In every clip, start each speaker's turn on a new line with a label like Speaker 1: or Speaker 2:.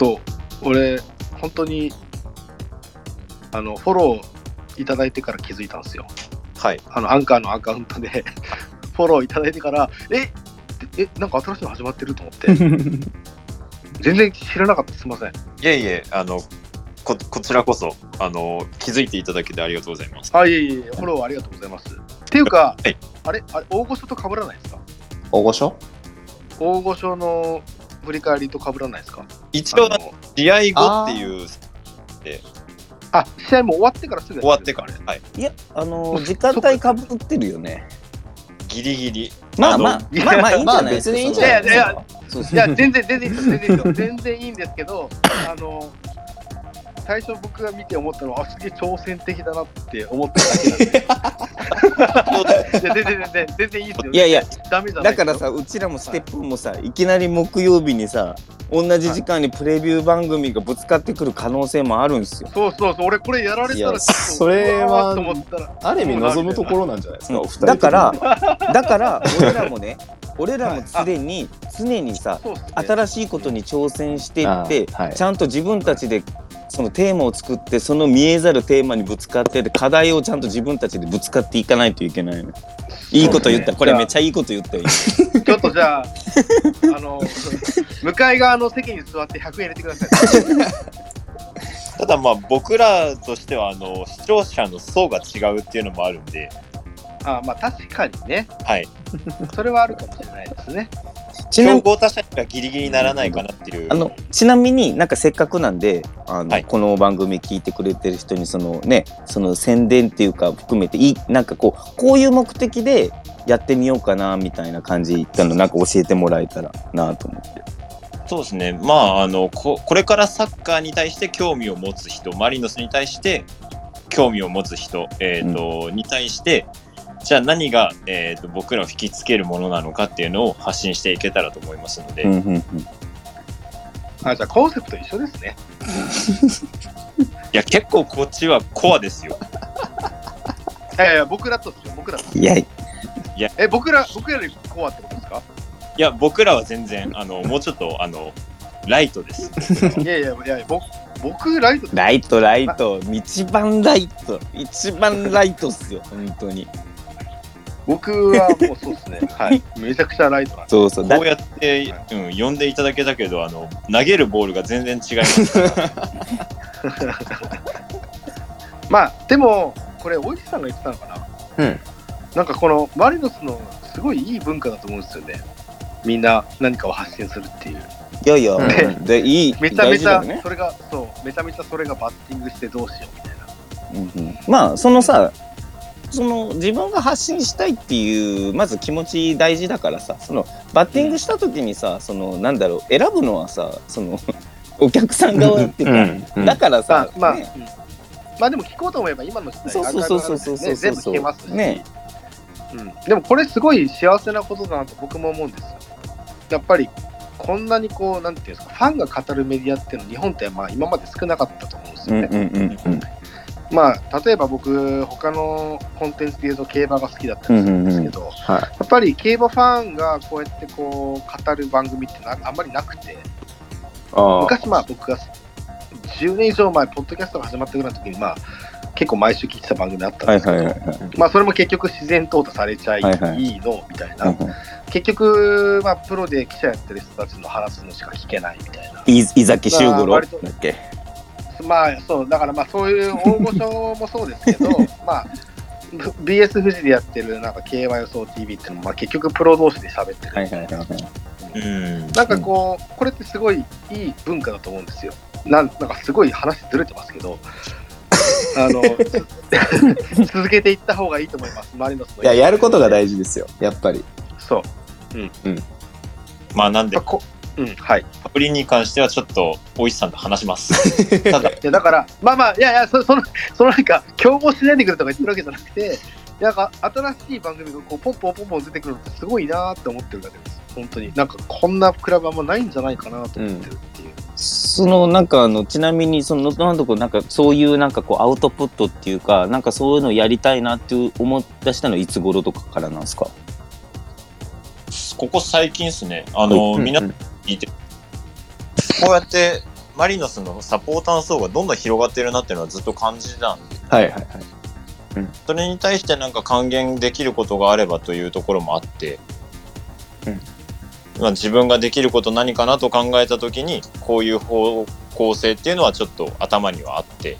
Speaker 1: と俺、本当にあのフォローいただいてから気づいたんですよ。
Speaker 2: はい。
Speaker 1: あのアンカーのアカウントで フォローいただいてから、え？え、なんか新しいの始まってると思って、全然知らなかった、すみません。
Speaker 2: いえいえ、あの、ここちらこそ、あの、気づいていただけてありがとうございます。
Speaker 1: あ、いえいえ、フォローありがとうございます。っていうか、
Speaker 2: はい
Speaker 1: あれ、あれ？大御所と被らないですか？
Speaker 3: 大御所？
Speaker 1: 大御所の振り返りと被らないですか？
Speaker 2: 一応、試合後っていう、
Speaker 1: あ、試合も終わってからすぐ
Speaker 2: 終わってから、はい。
Speaker 3: いや、あのー時間帯かぶってるよね。
Speaker 2: ギリギリ。
Speaker 3: まあまあ、まあまあいいんじゃないですか？
Speaker 4: まあ別にいいん
Speaker 3: その
Speaker 4: じゃない
Speaker 1: いやいやいや、全然、全然いいですよ、全然いいですよ。全然いいんですけど、あの、最初僕が見て思ったのは、あ、すげえ挑戦的だなって思っただけなんで。全然、全然、全然いいですよ。
Speaker 3: いやいや、
Speaker 1: ダメじゃない
Speaker 3: だからさ、うちらもステップもさ、いきなり木曜日にさ、同じ時間にプレビュー番組がぶつかってくる可能性もあるんですよ。
Speaker 1: そうそうそう、俺これやられたら
Speaker 4: それはある意味望むところなんじゃないですか、
Speaker 3: だから、だから、俺らもね、俺らも常に、常にさ。新しいことに挑戦していって、ちゃんと自分たちでそのテーマを作ってその見えざるテーマにぶつかってで課題をちゃんと自分たちでぶつかっていかないといけないの。いいこと言った、これめっちゃいいこと言ったよ。
Speaker 1: ちょっとじゃあ、あの、向かい側の席に座って100円入れてください。
Speaker 2: ただまあ僕らとしてはあの視聴者の層が違うっていうのもあるんで、
Speaker 1: あまあ確かにね、
Speaker 2: はい。
Speaker 1: それはあるかもしれないですね。
Speaker 3: ちなみ
Speaker 2: 競合他社がギリギリにならないかなっていう。
Speaker 3: あのちなみになんかせっかくなんであの、
Speaker 2: はい
Speaker 3: この番組聞いてくれてる人にそのねその宣伝っていうか含めていいなんかこうこういう目的でやってみようかなみたいな感じ言ったのなんか教えてもらえたらなと思って。
Speaker 2: そうですね。まああのここれからサッカーに対して興味を持つ人、マリノスに対して興味を持つ人、えっ、と、に対して。じゃあ何が、えー、と僕らを引きつけるものなのかっていうのを発信していけたらと思いますので、
Speaker 3: うんうんうん。
Speaker 1: あじゃあコンセプト一緒ですね。
Speaker 2: いや結構こっちはコアですよ。
Speaker 1: いやいや、僕らとですよ、僕らと。
Speaker 3: いや。
Speaker 1: え、僕ら、僕らよりコアってことですか？
Speaker 2: いや僕らは全然あのもうちょっとあのライトです。
Speaker 1: いやいやいや、僕、僕ライトです。
Speaker 3: ライトライト。一番ライト。一番ライトっすよ本当に
Speaker 1: 僕はもうそうですね。はい。めちゃくちゃライトなんで。
Speaker 3: そうそうだ
Speaker 2: こうやって、うん、呼んでいただけたけどあの投げるボールが全然違います。
Speaker 1: まあ、でも、これ、おじさんが言ってたのかな。
Speaker 4: うん。
Speaker 1: なんかこのマリノスのすごいいい文化だと思うんですよね。みんな何かを発信するっていう。
Speaker 3: いやいや、
Speaker 4: うん
Speaker 3: でいい
Speaker 1: めちゃめちゃ
Speaker 3: 大事だよね
Speaker 1: それが、そう、めちゃめちゃそれがバッティングしてどうしようみたいな。
Speaker 3: うんうんまあそのさその自分が発信したいっていうまず気持ち大事だからさそのバッティングした時にさそのなんだろう選ぶのはさその お客さん側っていうか、
Speaker 4: うんうん
Speaker 3: だからさ、
Speaker 1: まあ、まあ、
Speaker 3: ね。
Speaker 1: うん。まあでも聞こうと思えば今の時代
Speaker 3: そうそうそうそうそう。
Speaker 1: 全部聞けますし、
Speaker 3: ね。
Speaker 1: うん、でもこれすごい幸せなことだなと僕も思うんですよ。やっぱりこんなにこうなんていうんですかファンが語るメディアっていうのは日本ってまあ今まで少なかったと思うんですよね。
Speaker 3: うんうんうんうん
Speaker 1: まあ例えば僕他のコンテンツで言うと競馬が好きだったりするんですけど、
Speaker 4: はい。
Speaker 1: やっぱり競馬ファンがこうやってこう語る番組ってなあんまりなくて。昔まあ僕が10年以上前ポッドキャストが始まったぐらいの時にまあ結構毎週聞いてた番組あったん
Speaker 3: はい
Speaker 1: ですけど、
Speaker 3: はいはいはい
Speaker 1: まあそれも結局自然淘汰されちゃい
Speaker 3: はいはい。
Speaker 1: いいのみたいな、
Speaker 3: うんうん。
Speaker 1: 結局まあプロで記者やってる人たちの話すのしか聞けないみたいな。い
Speaker 3: 伊崎修五郎だっけ？
Speaker 1: まあそうだからまあそういう大御所もそうですけど まあ BS 富士でやってるなんか KY 予想 TV っていうのもまあ結局プロ同士で喋ってる、
Speaker 3: はいはいはいはい
Speaker 2: うん
Speaker 1: なんかこう、これってすごいいい文化だと思うんですよ。なんなんかすごい話ずれてますけど、あのつ 続けていった方がいいと思います、マリノスの。
Speaker 4: いや、やることが大事ですよ。やっぱり。
Speaker 1: そう。
Speaker 2: まあなんで
Speaker 1: まあ、こうん、はい。い
Speaker 2: パプリンに関してはちょっと大石さんと話します。ただ
Speaker 1: や、だから、まあまあ、いやいや、そ その、そのなんか、競合しないでくれとか言ってるわけじゃなくて、なんか、新しい番組がこうポンポンポンポン出てくるのってすごいなーって思ってるだけです。本当に。なんか、こんなクラブあんまないんじゃないかなと思ってるっていう。
Speaker 3: そのなんかあのちなみにそのノットハンドこうなんかそういうなんかこうアウトプットっていうかなんかそういうのやりたいなっていう思い出したのはいつ頃とかからなんですか？
Speaker 2: ここ最近ですね、あの、
Speaker 4: うん
Speaker 2: みんな聞いて、こうやってマリノスのサポーターの層がどんどん広がってるなっていうのはずっと感じたんで、
Speaker 4: はいはいはい。
Speaker 2: それに対してなんか還元できることがあればというところもあって、
Speaker 4: うん。
Speaker 2: まあ、自分ができること何かなと考えた時にこういう方向性っていうのはちょっと頭にはあって。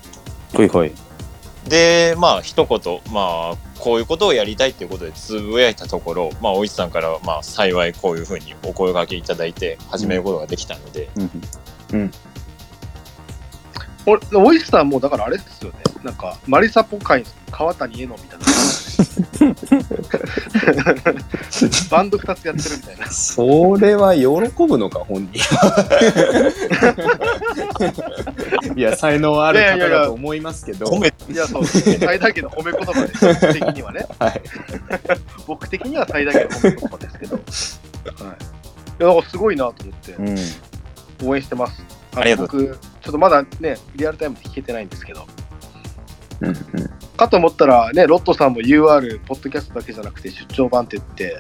Speaker 3: ほいほい。
Speaker 2: でまあ一言まあこういうことをやりたいっていうことでつぶやいたところまあおいちさんからはまあ幸いこういうふうにお声掛けいただいて始めることができたので、
Speaker 3: うん
Speaker 1: 俺、オイスターもだからあれですよね。なん。か、マリサポ界の川谷絵音みたいな。バンド2つやってるみたいな。
Speaker 4: それは喜ぶのか、本人。いや、才能ある方だと思いますけど。
Speaker 2: 褒め
Speaker 1: いや、そう。ですね。最大限の褒め言葉です。僕的にはね。
Speaker 4: はい。
Speaker 1: 僕的には最大限の褒め言葉ですけど。はい。いや、だからすごいなと思って
Speaker 3: う。ん。
Speaker 1: 応援してます。
Speaker 2: ありがとう。
Speaker 1: 僕、ちょっとまだね、リアルタイムで聞けてないんですけど。
Speaker 4: うんうん
Speaker 1: かと思ったら、ね、ロットさんも UR、ポッドキャストだけじゃなくて出張版って言って、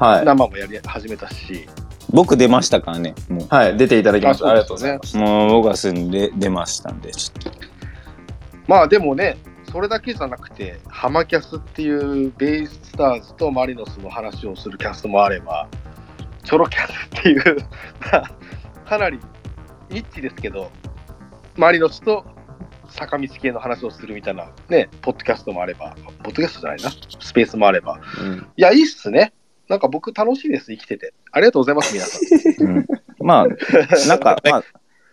Speaker 4: はい。
Speaker 1: 生もやり始めたし、
Speaker 3: 僕出ましたからね。も
Speaker 4: はい。出ていただきました。あ
Speaker 1: あ
Speaker 4: りがとうございます。
Speaker 3: う、もう僕はすんで出ましたんで、ちょっと。
Speaker 1: まあでもね、それだけじゃなくて、ハマキャスっていうベイスターズとマリノスの話をするキャストもあれば、チョロキャスっていう、まあ、かなりニッチですけど、マリノスと坂道系の話をするみたいなね、ポッドキャストもあれば、ポッドキャストじゃないな、スペースもあれば。
Speaker 4: うん
Speaker 1: いや、いいっすね。なんか僕楽しいです、生きてて。ありがとうございます、皆さん。
Speaker 3: うん、まあ、なんか、まあ、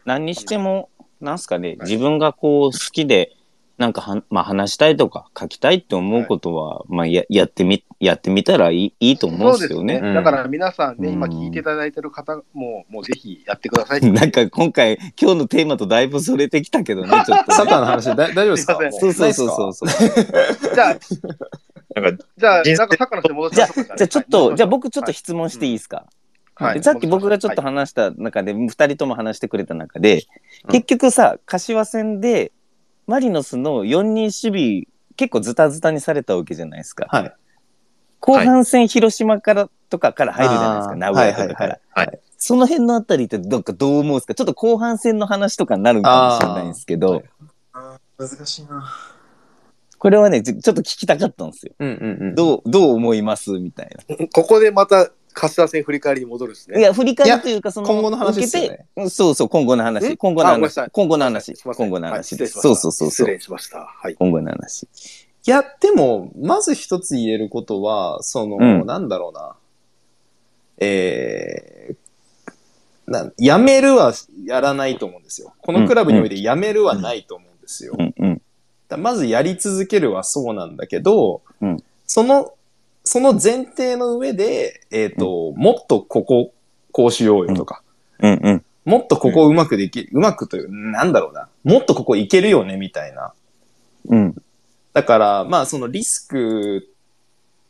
Speaker 3: 何にしても、なんすかね、自分がこう好きで、なんかは、まあ話したいとか書きたいって思うことは、まあややってみ、やってみたらいいいいと思うんですよね。
Speaker 4: うん。
Speaker 1: だから皆さんね、
Speaker 3: うん。
Speaker 1: 今聞いていただいてる方も、もうぜひやってください。
Speaker 3: なんか今回、今日のテーマとだいぶそれてきたけどね、ちょっと、
Speaker 4: サッカーの話だ大丈夫ですか？
Speaker 1: すいません。
Speaker 3: そうそうそうそう。そう。
Speaker 1: じゃあ、
Speaker 2: なんか
Speaker 1: じゃあ、なんかサッカーの人に戻し
Speaker 3: じゃあ、
Speaker 1: ましょうか。
Speaker 3: じゃあちょっと、じゃあ僕ちょっと
Speaker 1: はい
Speaker 3: 質問していいですか、
Speaker 1: はい。
Speaker 3: さっき僕がちょっと話した中で、二人とも話してくれた中で、
Speaker 4: うん。
Speaker 3: 結局さ、柏戦で、マリノスの4人守備、結構ズタズタにされたわけじゃないですか。
Speaker 4: はい。
Speaker 3: 後半戦広島からとかから入るじゃないですか、名古屋とかから。
Speaker 2: はいはい
Speaker 3: その辺のあたりってどっかどう思うんですか？ちょっと後半戦の話とかになるかもしれないんですけど、
Speaker 4: 難しいな。
Speaker 3: これはね、ちょっと聞きたかったんですよ。
Speaker 4: うんうんうん。
Speaker 3: どう、どう思います？みたい
Speaker 5: ここでまた柏戦振り返りに戻るんです
Speaker 3: な。
Speaker 5: ね。
Speaker 3: いや、振り返りというか、その、
Speaker 4: 今後の話ですよね
Speaker 3: そうそう、今後の話。
Speaker 5: ん？
Speaker 3: 今後の話。今後の話。今後の
Speaker 5: はい
Speaker 3: 話そうそうそうそう。
Speaker 5: 失礼しました。はい。
Speaker 3: 今後の話。
Speaker 4: いや、でも、まず一つ言えることは、その、
Speaker 3: うん
Speaker 4: なんだろうな。えー、な、やめるはやらないと思うんですよ。このクラブにおいてやめるはないと思うんですよ。
Speaker 3: うんうん。
Speaker 4: だまずやり続けるはそうなんだけど、
Speaker 3: うん
Speaker 4: その、その前提の上で、えっ、と、もっとここ、こうしようよとか、
Speaker 3: うんうん。
Speaker 4: もっとここうまくできる、うまくという、なんだろうな。もっとここいけるよね、みたいな。
Speaker 3: うん。
Speaker 4: だから、まあ、そのリスク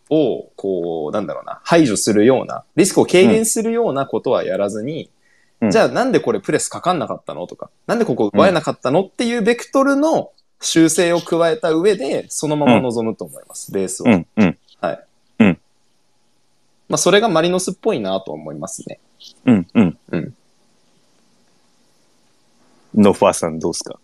Speaker 4: を、こう、なんだろうな、排除するような、リスクを軽減するようなことはやらずに、
Speaker 3: うん
Speaker 4: じゃあなんでこれプレスかかんなかったの？とか、なんでここ奪えなかったのっていうベクトルの修正を加えた上で、そのまま臨むと思います、ベースは。
Speaker 3: うんうん。
Speaker 4: まあ、それがマリノスっぽいなと思いますね。
Speaker 3: うんうん。
Speaker 4: うん。
Speaker 3: ノファーさんどうですか？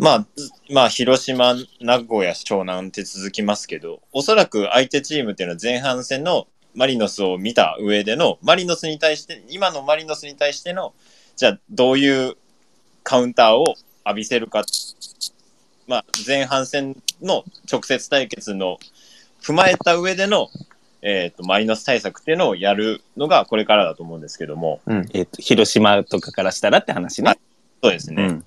Speaker 2: まあ、まあ、広島、名古屋、湘南って続きますけど、おそらく相手チームっていうのは前半戦のマリノスを見た上での、マリノスに対して、今のマリノスに対しての、じゃあどういうカウンターを浴びせるか。まあ、前半戦の直接対決の踏まえた上での、えっ、と、マリノス対策っていうのをやるのがこれからだと思うんですけども、
Speaker 3: えっ、と、広島とかからしたらって話ね。
Speaker 2: そうですね。
Speaker 3: うん。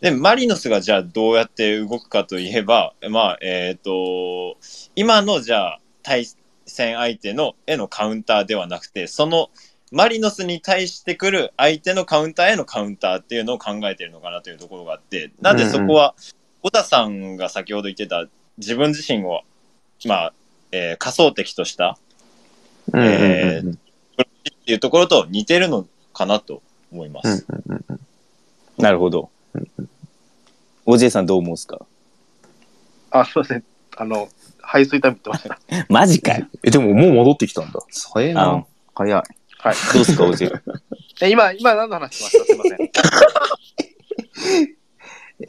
Speaker 2: で、マリノスがじゃあどうやって動くかといえば、まあ、えっ、と、今のじゃあ対戦相手のへのカウンターではなくて、そのマリノスに対してくる相手のカウンターへのカウンターっていうのを考えてるのかなというところがあって、なんでそこは、小田さんが先ほど言ってた自分自身を、まあ、えー仮想敵としたえーっていうところと似てるのかなと思います。
Speaker 3: なるほど。おじいさんどう思うんですか？
Speaker 1: あ、すいません。あの、排水タイム言ってましたね。
Speaker 3: マジかよ。
Speaker 4: え、でももう戻ってきたんだ。早い
Speaker 3: あ
Speaker 4: な。
Speaker 3: 早い。
Speaker 1: はい。
Speaker 3: どうですか、おじい？
Speaker 1: え今、今何の話しました？すいません。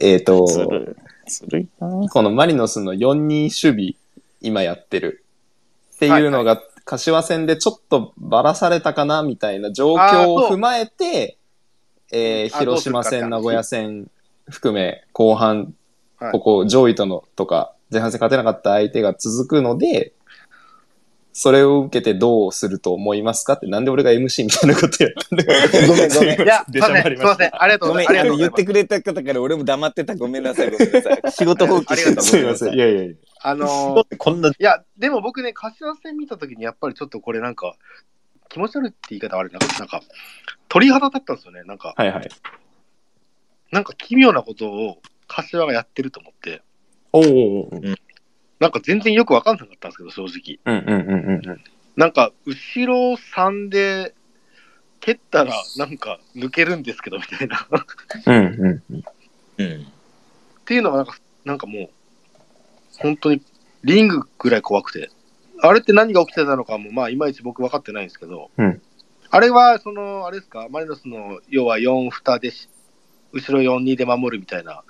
Speaker 4: えっ、と、
Speaker 3: ずるい。ずるいな。
Speaker 4: このマリノスの4-2守備、今やってる。っていうのが、柏戦でちょっとばらされたかな、みたいな状況を踏まえて、えー
Speaker 1: あ
Speaker 4: 広島戦、名古屋戦含め、後半、
Speaker 1: はい
Speaker 4: ここ、上位とのとか、前半戦勝てなかった相手が続くので、それを受けてどうすると思いますかって、なんで俺が MC みたいなことやったんだ
Speaker 3: ごめんごめん
Speaker 1: いや、すいません、ん。ありがとう
Speaker 3: ごめん、
Speaker 1: ございます。あり
Speaker 3: あの、
Speaker 1: がとうございます。
Speaker 3: 言ってくれた方から俺も黙ってた。ごめんなさい、ごめんなさい。仕事放棄してた。
Speaker 4: すいません。いやいやいや。
Speaker 1: あのー
Speaker 2: こんない
Speaker 1: や、でも僕ね、柏戦見たときに、やっぱりちょっとこれなんか、気持ち悪いって言い方悪いな。なんか、鳥肌立ったんですよね。なんか、
Speaker 4: はいはい。
Speaker 1: なんか奇妙なことを柏がやってると思って、
Speaker 4: おーおーおー
Speaker 1: なんか全然よくわかんなかったんですけど、正直。
Speaker 4: うんうんうんうんうん。
Speaker 1: なんか、後ろ3で、蹴ったらなんか抜けるんですけどみたいな。っ
Speaker 4: うんうんうん。
Speaker 2: うん。
Speaker 1: ていうのがなんか、なんかもう、本当にリングぐらい怖くて。あれって何が起きてたのかも、まあ、いまいち僕分かってないんですけど、
Speaker 4: うん
Speaker 1: あれは、その、あれですか、マリノスの、要は4、2でし、後ろ4、2で守るみたいな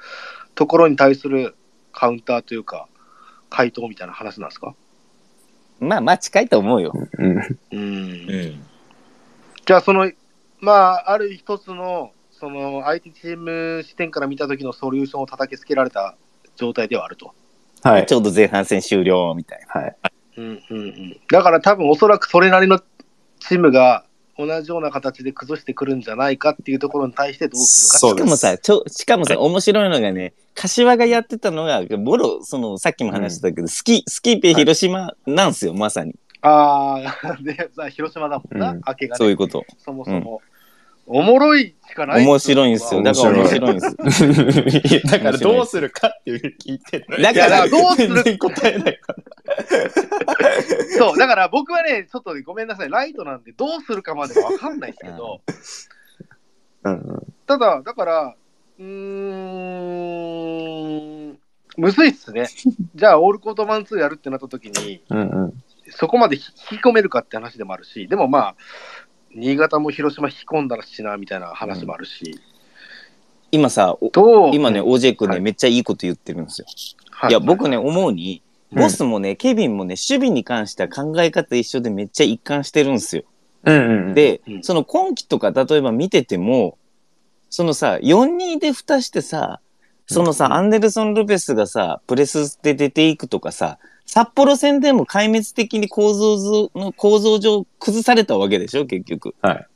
Speaker 1: ところに対するカウンターというか、回答みたいな話なんですか？
Speaker 3: まあまあ近いと思うよ。
Speaker 4: うん
Speaker 1: うん
Speaker 2: うん。
Speaker 1: じゃあ、その、まあ、ある一つの、その、相手チーム視点から見た時のソリューションを叩きつけられた状態ではあると。
Speaker 4: はい
Speaker 3: ち。ょうど前半戦終了みたい
Speaker 4: はい。
Speaker 1: うんうんうん。だから多分おそらくそれなりのチームが同じような形で崩してくるんじゃないかっていうところに対してどうするか。
Speaker 4: そう
Speaker 3: な。しかもさ、ちょ、しかもさ、面白いのがね、柏がやってたのが、ボロ、その、さっきも話したけど、スキ、スキーペ広島なんすよ、まさに。
Speaker 1: ああ、で、さ広島だもんな、
Speaker 4: うん
Speaker 1: 明けがね。
Speaker 3: そういうこと。
Speaker 1: そもそも。おもろいしかない
Speaker 3: 面白いんですよ。だから面
Speaker 4: 面
Speaker 3: 白いんです。
Speaker 4: だからどうするかっていう聞いてる
Speaker 3: だから
Speaker 1: どうする
Speaker 4: 答えないから。
Speaker 1: そう、だから僕はね、ちょっとごめんなさい、ライトなんでどうするかまでは分かんないですけど、
Speaker 4: うんうん。
Speaker 1: ただ、だから、うーん、むずいっすね。じゃあ、オールコートマン2やるってなった時に、
Speaker 4: うんうん。
Speaker 1: そこまで引き込めるかって話でもあるし、でもまあ、新潟も広島引き込んだらしな、みたいな話もあるし、
Speaker 3: 今さ、今ね、OJ 君ね、
Speaker 1: はい
Speaker 3: めっちゃいいこと言ってるんですよ。
Speaker 1: はい
Speaker 3: や、僕ね、思うに、
Speaker 4: うん
Speaker 3: ボスもね、ケビンもね、守備に関しては考え方一緒でめっちゃ一貫してるんですよ。
Speaker 4: うんうん。、
Speaker 3: で、
Speaker 1: うん
Speaker 3: その今季とか例えば見てても、そのさ、4-2で蓋してさ、そのさ、
Speaker 4: うん
Speaker 3: アンデルソン・ルペスがさ、プレスで出ていくとかさ、札幌戦でも壊滅的に構造図の構造上崩されたわけでしょ、結局。
Speaker 4: はい。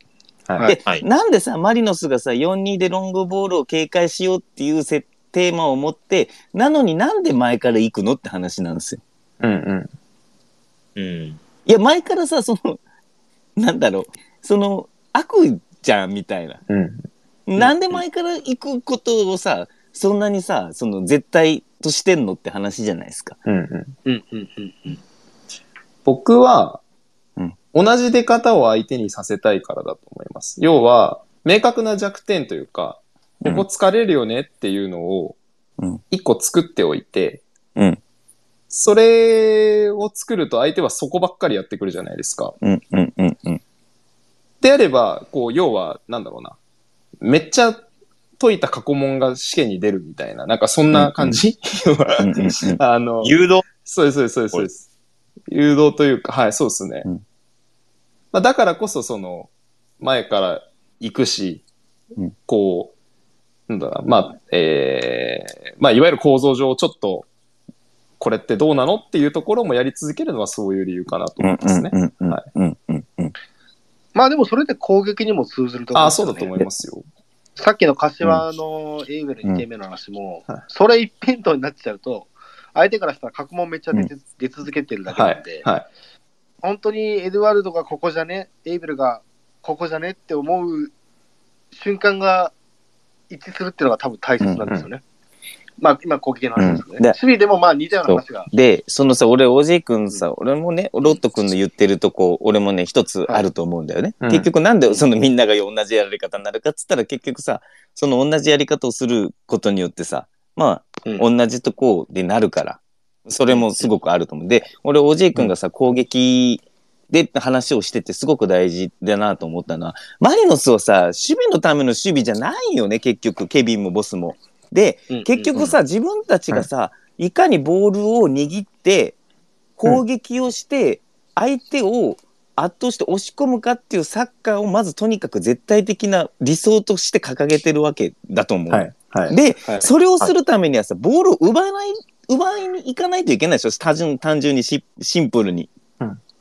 Speaker 1: はい
Speaker 3: で、
Speaker 2: はい
Speaker 3: なんでさ、マリノスがさ、4-2でロングボールを警戒しようっていうせテーマを持って、なのになんで前から行くのって話なんですよ。
Speaker 4: うんうん。
Speaker 2: うん。
Speaker 3: いや、前からさ、その、なんだろう、その、悪じゃん、みたいな。
Speaker 4: うん。
Speaker 3: なんで前から行くことをさ、そんなにさ、その絶対としてんのって話じゃないですか。
Speaker 4: うんうん。
Speaker 1: うんうんうんうん。
Speaker 4: 僕は、
Speaker 3: うん
Speaker 4: 同じ出方を相手にさせたいからだと思います。要は、明確な弱点というか、ここ疲れるよねっていうのを
Speaker 3: うん、
Speaker 4: 一個作っておいて、
Speaker 3: うん
Speaker 4: それを作ると相手はそこばっかりやってくるじゃないですか。
Speaker 3: うん、うん、うん、うん。
Speaker 4: であれば、こう、要は、なんだろうな。めっちゃ解いた過去問が試験に出るみたいな、なんかそんな感じ、
Speaker 2: 誘導？
Speaker 4: そうです、そうです、そうです。誘導というか、はい、そうですね。
Speaker 3: うん
Speaker 4: まあ、だからこそ、その、前から行くし、
Speaker 3: うん
Speaker 4: こう、なんだ、まあ、えー、まあ、いわゆる構造上、ちょっと、これってどうなのっていうところもやり続けるのはそういう理由かなと思いますね。
Speaker 1: まあでもそれで攻撃にも通ずると思
Speaker 4: ああ、そうだと思いますよ。
Speaker 1: さっきの柏のエイブル2点目の話も、
Speaker 4: うんはい
Speaker 1: それ一辺倒になっちゃうと、相手からしたら角門めっちゃ出て、出続けてるだけなんで、。
Speaker 4: はい。
Speaker 1: 本当にエドワルドがここじゃね、エイブルがここじゃねって思う瞬間が一致するっていうのが多分大切なんですよね。まあ今攻撃の話ですね。
Speaker 3: うんで
Speaker 1: 守備でもまあ似たような話が。
Speaker 3: で、そのさ、俺、OJ 君さ、俺もね、ロット君の言ってるとこ、俺もね、一つあると思うんだよね。
Speaker 4: はい
Speaker 3: 結局なんでそのみんなが同じやり方になるかっつったら結局さ、その同じやり方をすることによってさ、まあ、
Speaker 1: うん
Speaker 3: 同じとこでなるから、それもすごくあると思う。で、俺、OJ 君がさ、攻撃で話をしててすごく大事だなと思ったのは、マリノスをさ、守備のための守備じゃないよね、結局、ケビンもボスも。で、結局さ、自分たちがさ、いかにボールを握って、攻撃をして、相手を圧倒して押し込むかっていうサッカーをまずとにかく絶対的な理想として掲げてるわけだと思う。
Speaker 4: はい。はい。
Speaker 3: で、
Speaker 5: はい
Speaker 3: それをするためにはさ、ボールを奪わない、奪いに行かないといけないでしょ単純単純にシシンプルに。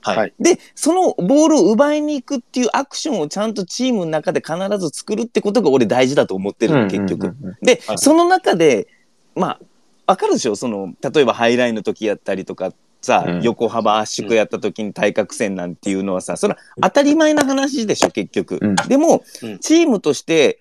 Speaker 2: はい。
Speaker 5: はい
Speaker 3: で、そのボールを奪いに行くっていうアクションをちゃんとチームの中で必ず作るってことが俺大事だと思ってるの、結局。で、
Speaker 2: はい
Speaker 3: その中で、まあ、わかるでしょ？その、例えばハイラインの時やったりとか、さ、
Speaker 4: うん
Speaker 3: 横幅圧縮やった時に対角線なんていうのはさ、それは当たり前な話でしょ、結局。
Speaker 4: うん
Speaker 3: でも、
Speaker 5: うん
Speaker 3: チームとして、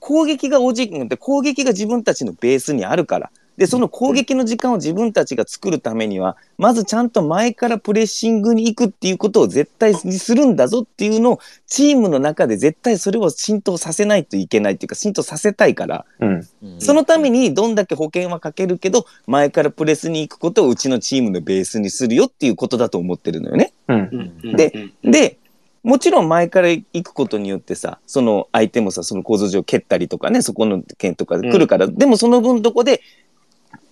Speaker 3: 攻撃がおじって攻撃が自分たちのベースにあるから。で、その攻撃の時間を自分たちが作るためには、まずちゃんと前からプレッシングに行くっていうことを絶対にするんだぞっていうのを、チームの中で絶対それを浸透させないといけないっていうか、浸透させたいから、
Speaker 4: うん。
Speaker 3: そのためにどんだけ保険はかけるけど、前からプレスに行くことをうちのチームのベースにするよっていうことだと思ってるのよね。
Speaker 4: うん。
Speaker 3: で
Speaker 5: うん
Speaker 3: で、もちろん前から行くことによってさ、その相手もさ、その構造上蹴ったりとかね、そこの剣とかで来るから、でもその分どこで、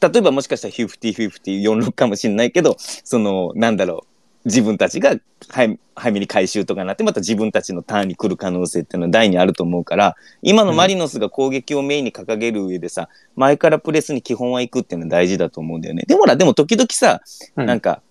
Speaker 3: 例えばもしかしたら50-50、46かもしれないけど、その、なんだろう、自分たちが早早めに回収とかになって、また自分たちのターンに来る可能性っていうのは大にあると思うから、今のマリノスが攻撃をメインに掲げる上でさ、前からプレスに基本は行くっていうのは大事だと思うんだよね。でもほら、でも時々さ、
Speaker 4: うん
Speaker 3: なんか、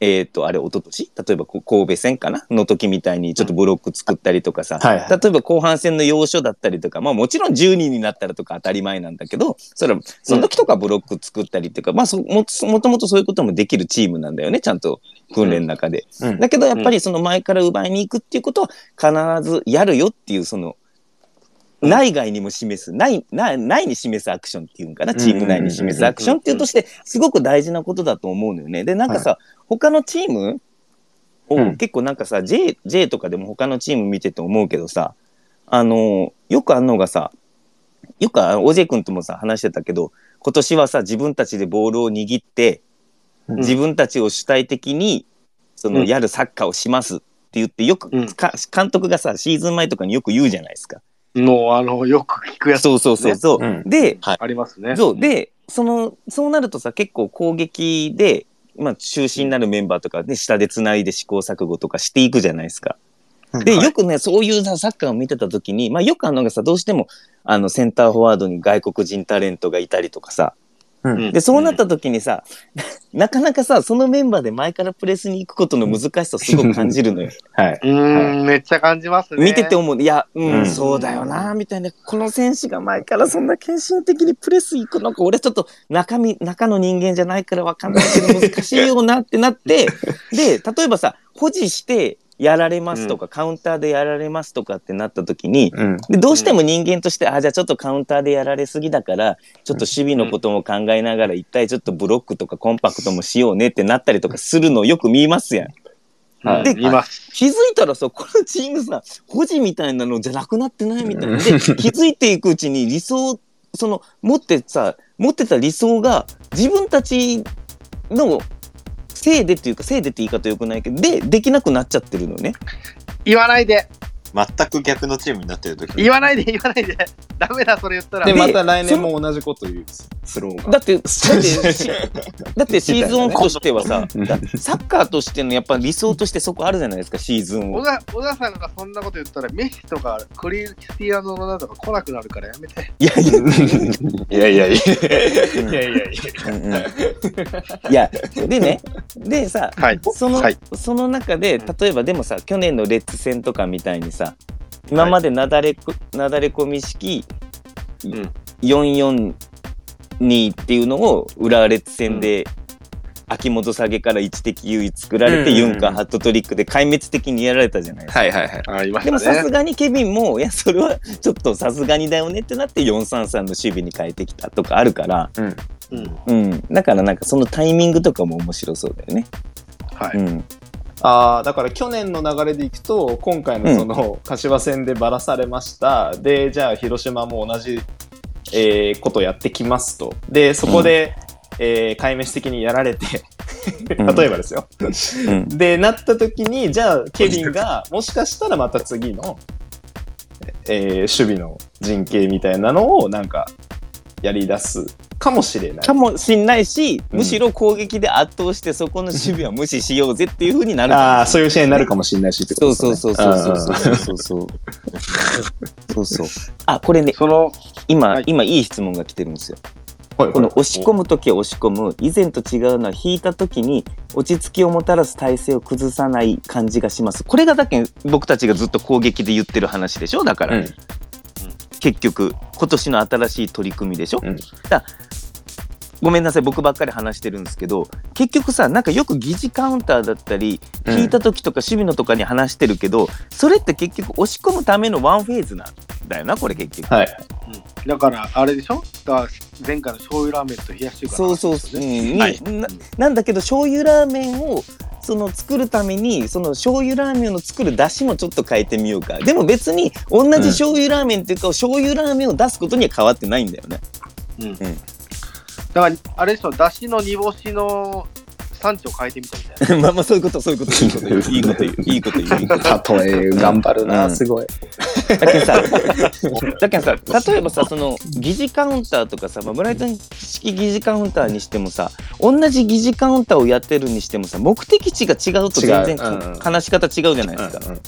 Speaker 3: えっ、と、あれ、一昨年？例えば神戸戦かな？の時みたいにちょっとブロック作ったりとかさ、
Speaker 4: はいはい。
Speaker 3: 例えば後半戦の要所だったりとか、まあもちろん10人になったらとか当たり前なんだけど、それは、その時とかブロック作ったりとか、まあそももともとそういうこともできるチームなんだよね、ちゃんと訓練の中で。
Speaker 4: うん。
Speaker 3: だけどやっぱりその前から奪いに行くっていうことは必ずやるよっていうその、内外にも示す、内、内内に示すアクションっていうんかな、チーム内に示すアクションっていうとして、すごく大事なことだと思うのよね。で、なんかさ、他のチームを、
Speaker 4: うん。
Speaker 3: 結構なんかさ、J、J とかでも他のチーム見てて思うけどさ、あの、よくあんのがさ、よくあ OJ 君ともさ、話してたけど、今年はさ、自分たちでボールを握って、
Speaker 4: うん。
Speaker 3: 自分たちを主体的に、その、
Speaker 5: うん。
Speaker 3: やるサッカーをしますって言って、よく、
Speaker 5: うん。
Speaker 3: か監督がさ、シーズン前とかによく言うじゃないですか。
Speaker 5: の、あの、よく聞くやつ
Speaker 3: そうそうそうそう。
Speaker 4: うん
Speaker 3: で、
Speaker 5: ありますね。
Speaker 3: そう。で、その、そうなるとさ、結構攻撃で、まあ、中心になるメンバーとかね、下で繋いで試行錯誤とかしていくじゃないですか。で、
Speaker 5: はい
Speaker 3: よくね、そういうさ、サッカーを見てた時に、まあ、よくあるのがさ、どうしても、あの、センターフォワードに外国人タレントがいたりとかさ、
Speaker 4: うん
Speaker 3: で、そうなった時にさ、なかなかさ、そのメンバーで前からプレスに行くことの難しさをすごく感じるのよ。
Speaker 4: はい。
Speaker 1: うーん、めっちゃ感じますね。
Speaker 3: 見てて思う。いや、うん、
Speaker 4: うん
Speaker 3: そうだよな、みたいな。この選手が前からそんな献身的にプレス行くのか、俺ちょっと中身、中の人間じゃないからわかんないけど難しいよなってなって、で、例えばさ、保持してやられますとか、カウンターでやられますとかってなった時に、
Speaker 4: うん。
Speaker 3: でどうしても人間として、あ、じゃあちょっとカウンターでやられすぎだから、ちょっと守備のことも考えながら、一体ちょっとブロックとかコンパクトもしようねってなったりとかするのをよく見ますやん。
Speaker 5: はい
Speaker 3: で
Speaker 5: います。
Speaker 3: 気づいたらさ、このチームさ、保持みたいなのじゃなくなってないみたいな。で、気づいていくうちに理想、その、持ってさ、持ってた理想が、自分たちのせいでっていうか、せいでって言い方よくないけど、で、できなくなっちゃってるのね。
Speaker 1: 言わないで。
Speaker 2: 全く逆のチームになってる時
Speaker 1: 言わないで、言わないで。ダメだ、それ言ったら。
Speaker 4: で、
Speaker 3: で
Speaker 4: また来年も同じこと言う。スローが。
Speaker 3: だって、だって、しだってシーズンオフとしてはさ、サッカーとしてのやっぱ理想としてそこあるじゃないですか、シーズンを。
Speaker 1: 小田小田さんがそんなこと言ったら、メッシとかクリスティアーノ・ロナウドが来なくなるからやめて。
Speaker 3: いやいや、
Speaker 4: いやいやいや。
Speaker 3: うん
Speaker 4: いやいやいや。
Speaker 3: うんうんいや、でね、でさ、
Speaker 1: はい。
Speaker 3: その、
Speaker 1: はい
Speaker 3: その中で、例えばでもさ、去年のレッツ戦とかみたいにさ、今までなだれこ、なだれ込み式、
Speaker 5: ん
Speaker 3: 442っていうのを浦和レッツ戦で、秋元下げから一的優位作られて、
Speaker 4: うん
Speaker 3: ユンカーハットトリックで壊滅的にやられたじゃないですか。
Speaker 4: はいはいはい。
Speaker 3: でもさす。がにケビンも、いや、それはちょっとさすがにだよねってなって433の守備に変えてきたとかあるから、
Speaker 5: うん。
Speaker 3: うん。だからなんかそのタイミングとかも面白そうだよね。
Speaker 1: はい。
Speaker 3: うん。
Speaker 4: ああ、だから去年の流れでいくと、今回のその、柏戦でばらされました。で、じゃあ広島も同じ、えーことやってきますと。で、そこで、えー壊滅的にやられて、
Speaker 3: うん
Speaker 4: 例えばですよ。
Speaker 3: うん
Speaker 4: で、なった時に、じゃあ、ケビンが、もしかしたらまた次の、えー守備の陣形みたいなのを、なんか、やり出すかもしれない。
Speaker 3: かもしんないし、むしろ攻撃で圧倒してそこの守備は無視しようぜっていうふうになる。
Speaker 4: ああ、そういう試合になるかもしれないしってことですね。
Speaker 3: そうそうそうそうそうそう。そうそう。あ、これね、
Speaker 1: その
Speaker 3: 今、今いい質問が来てるんですよ。この押し込む時は押し込む以前と違うのは引いた時に落ち着きをもたらす体勢を崩さない感じがしますこれがだけ僕たちがずっと攻撃で言ってる話でしょ？だから、
Speaker 4: うん、
Speaker 3: 結局今年の新しい取り組みでしょ、
Speaker 4: うん。
Speaker 3: だごめんなさい僕ばっかり話してるんですけど結局さなんかよく疑似カウンターだったり
Speaker 4: うん。
Speaker 3: 引いた時とか守備のとかに話してるけど、それって結局押し込むためのワンフェーズなんだよなこれ結局。
Speaker 4: はい。
Speaker 1: だから、あれでしょ？だから前回の醤油ラーメンと冷やし中華の
Speaker 3: そう
Speaker 1: 話
Speaker 3: そうそう。うん。
Speaker 2: はい。
Speaker 3: ななんだけど醤油ラーメンをその作るためにその醤油ラーメンを作る出汁もちょっと変えてみようか。でも別に同じ醤油ラーメンっていうか、醤油ラーメンを出すことには変わってないんだよね。
Speaker 1: だから、あれでしょ、だしの煮干しの産地を変えてみたみたいな。
Speaker 3: まあまあそういうことそういうこと。いいこと言う。いいこと言う。いいこと言う。いいこと言う。
Speaker 4: 例え、頑張るな、
Speaker 3: うん
Speaker 4: すごい。
Speaker 3: だけどさ、だけどさ、例えばさ、その疑似カウンターとかさ、まあ、ブライトン式疑似カウンターにしてもさ、同じ疑似カウンターをやってるにしてもさ、目的地が違うと全然
Speaker 4: 違う。うんうん。
Speaker 3: 話し方違うじゃないですか。
Speaker 4: うんうん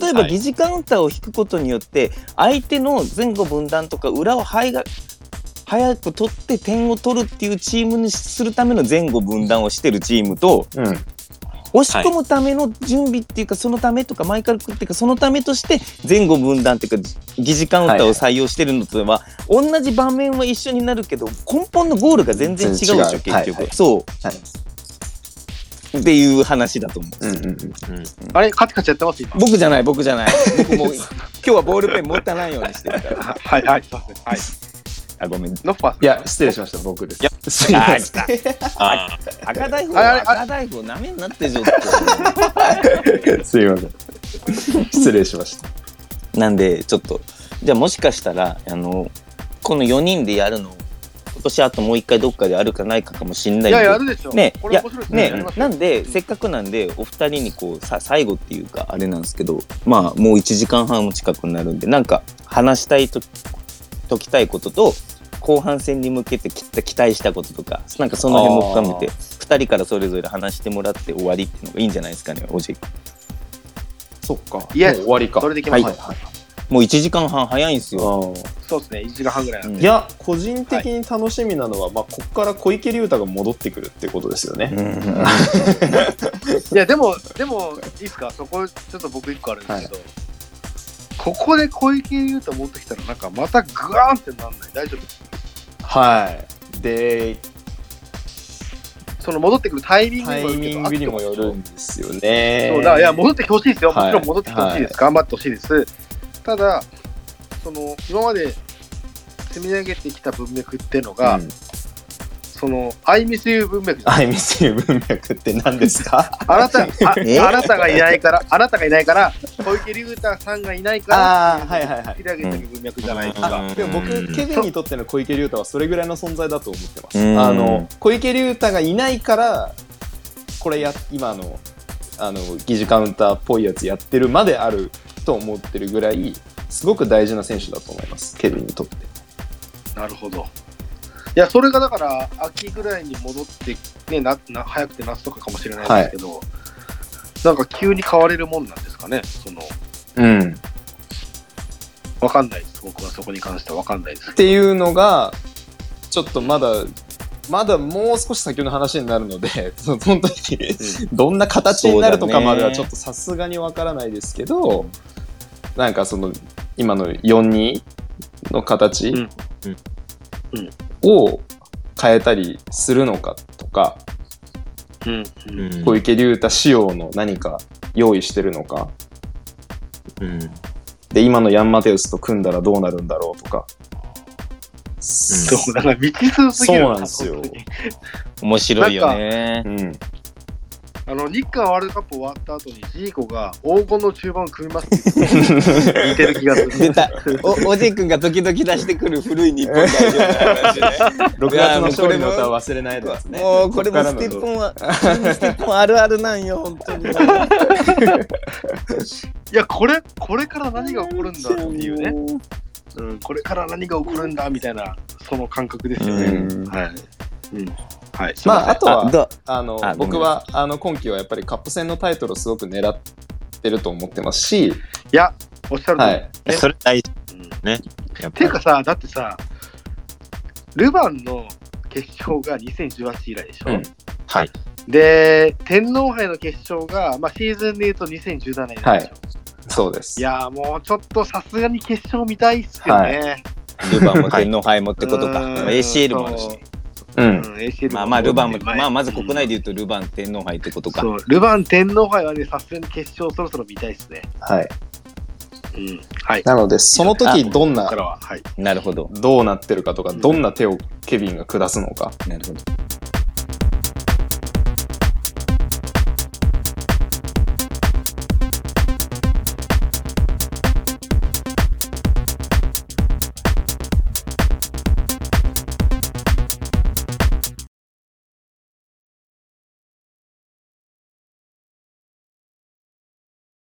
Speaker 3: 例えば
Speaker 2: はい。
Speaker 3: 疑似カウンターを引くことによって、相手の前後分断とか裏を早が早く取って点を取るっていうチームにするための前後分断をしてるチームと、
Speaker 4: うん。
Speaker 3: 押し込むための準備っていうか、そのためとかマイカルクっていうかそのためとして前後分断っていうか疑似カウンターを採用してるのとは、同じ場面は一緒になるけど根本のゴールが全然違うでしょ結局、
Speaker 4: はいはい
Speaker 3: そ
Speaker 4: はい。
Speaker 3: うっていう話だと思う
Speaker 4: うんうんうん。
Speaker 1: あれ、カチカチやってます？今。
Speaker 3: 僕じゃない僕じゃない僕もう今日はボールペン持たないようにしてるから
Speaker 1: は はい、はい。はい。
Speaker 3: あごめん
Speaker 1: ノッファーさん。
Speaker 4: いや、失礼しました、僕です
Speaker 2: いや。
Speaker 4: すいません。
Speaker 2: あ
Speaker 3: 赤大福
Speaker 1: あれあれ
Speaker 3: 赤大福なめんなってちょっと
Speaker 4: すいません。失礼しました。
Speaker 3: なんでちょっとじゃあもしかしたらあのこの4人でやるの今年あともう一回どっかであるかないかかもしんない
Speaker 1: いや、やるでしょ。
Speaker 3: ね
Speaker 1: これ面白いですね。やり
Speaker 3: ねなんでせっかくなんでお二人にこうさ最後っていうかあれなんですけどまあもう1時間半も近くなるんでなんか話したいと解きたいことと後半戦に向けてき期待したこととかなんかその辺も深めて2人からそれぞれ話してもらって終わりっていうのがいいんじゃないですかねおじい
Speaker 4: そっか。
Speaker 1: いや
Speaker 4: もう終わりか。
Speaker 1: それでいきましょう
Speaker 4: はい。はい。
Speaker 3: もう1時間半早いんですよ、
Speaker 1: そうですね、1時間半ぐらいなんで。
Speaker 4: いや、個人的に楽しみなのは、まあ、ここから小池龍太が戻ってくるってことですよね。
Speaker 3: うん。
Speaker 1: いや、でも、でも、いいですか？そこ、ちょっと僕一個あるんですけど、ここで小池優太持ってきたら、なんかまたグワーンってなんない？大丈夫
Speaker 4: はい。で、
Speaker 1: その戻ってくるタイミング
Speaker 4: タイミングにもよるんですよね。
Speaker 1: そうだいや戻ってきてほしいですよ、も
Speaker 4: はい
Speaker 1: ちろん戻ってきてほしいです、頑張ってほしいです。ただ、その今まで積み上げてきた文脈っていうのが、
Speaker 4: うん
Speaker 1: その、アイミスユー文脈じゃない
Speaker 4: アイミスユ文脈って何ですか？
Speaker 1: あなたあ
Speaker 3: え？
Speaker 1: あなたがいないから、あなたがいないから、小池龍太さんがいないから、
Speaker 4: あーはいはいはい
Speaker 1: 文脈じゃないです
Speaker 3: うん
Speaker 1: か。
Speaker 4: でも僕、
Speaker 3: うん
Speaker 4: ケビンにとっての小池龍太はそれぐらいの存在だと思ってます。
Speaker 3: うん
Speaker 4: あの、小池龍太がいないから、これや、今の、あの、疑似カウンターっぽいやつやってるまであると思ってるぐらい、すごく大事な選手だと思います、ケビンにとって。
Speaker 1: なるほど。いや、それがだから、秋ぐらいに戻って、ね、なな早くて夏とかかもしれないですけど、なんか急に変われるもんなんですかね、その、
Speaker 4: うん。
Speaker 1: わかんないです、僕はそこに関してはわかんないです
Speaker 4: っ。ていうのが、ちょっとまだ、まだもう少し先の話になるので、その本当にどんな形になるとかまではちょっとさすがにわからないですけど、なんかその、今の4-2の形
Speaker 1: うん。うん
Speaker 4: を変えたりするのかとか、
Speaker 1: うん。
Speaker 2: うん
Speaker 4: 小池龍太仕様の何か用意してるのか、
Speaker 2: うん。
Speaker 4: で、今のヤンマテウスと組んだらどうなるんだろうとか。
Speaker 1: そう、だから未知数すぎる
Speaker 4: そうなんですよ。
Speaker 3: 面白いよね。
Speaker 4: うん。
Speaker 1: あの、日韓ワールドカップ終わった後に、ジーコが黄金の中盤を組みますって 似てる気がする。
Speaker 3: 出た。お、おじいくんが時々出してくる古い日本代表の話ね。
Speaker 4: 6月の勝利の歌は忘れないですね。
Speaker 3: もうこれもステッ
Speaker 4: こ
Speaker 3: プンは、ステップンあるあるなんよ、本当に。
Speaker 1: いや、これ、これから何が起こるんだっていうね。うん、これから何が起こるんだみたいな、その感覚ですよね。
Speaker 3: うん
Speaker 1: はい。うん。はい。
Speaker 4: まあ、あとは、
Speaker 3: ど
Speaker 4: あの僕はあの今季はやっぱりカップ戦のタイトルをすごく狙ってると思ってますし、
Speaker 1: いや、おっしゃる通り。
Speaker 4: はい
Speaker 1: ね
Speaker 2: それ大事
Speaker 1: うん
Speaker 2: ね。
Speaker 1: ていうかさ、だってさ、ルヴァンの決勝が2018以来でしょ。
Speaker 4: うん
Speaker 2: はい。
Speaker 1: で、天皇杯の決勝が、まあ、シーズンで言うと2017年でしょ。
Speaker 4: そうです。
Speaker 1: い、やーもうちょっとさすがに決勝見たいっすよね。
Speaker 3: ルヴァンも天皇杯もってことか。ACL もあるし。
Speaker 4: う。
Speaker 1: うんん、ACL
Speaker 3: まあまあルヴァンまあまず国内で言うとルヴァン天皇杯ってことか
Speaker 1: そ。う、ルヴァン天皇杯はね、さすがに決勝そろそろ見たいっすね。
Speaker 4: はい。
Speaker 1: うん。はい。
Speaker 4: なので、その時どんな
Speaker 1: はい。
Speaker 3: なるほど。
Speaker 4: どうなってるかとか、どんな手をケビンが下すのか。
Speaker 3: なるほど。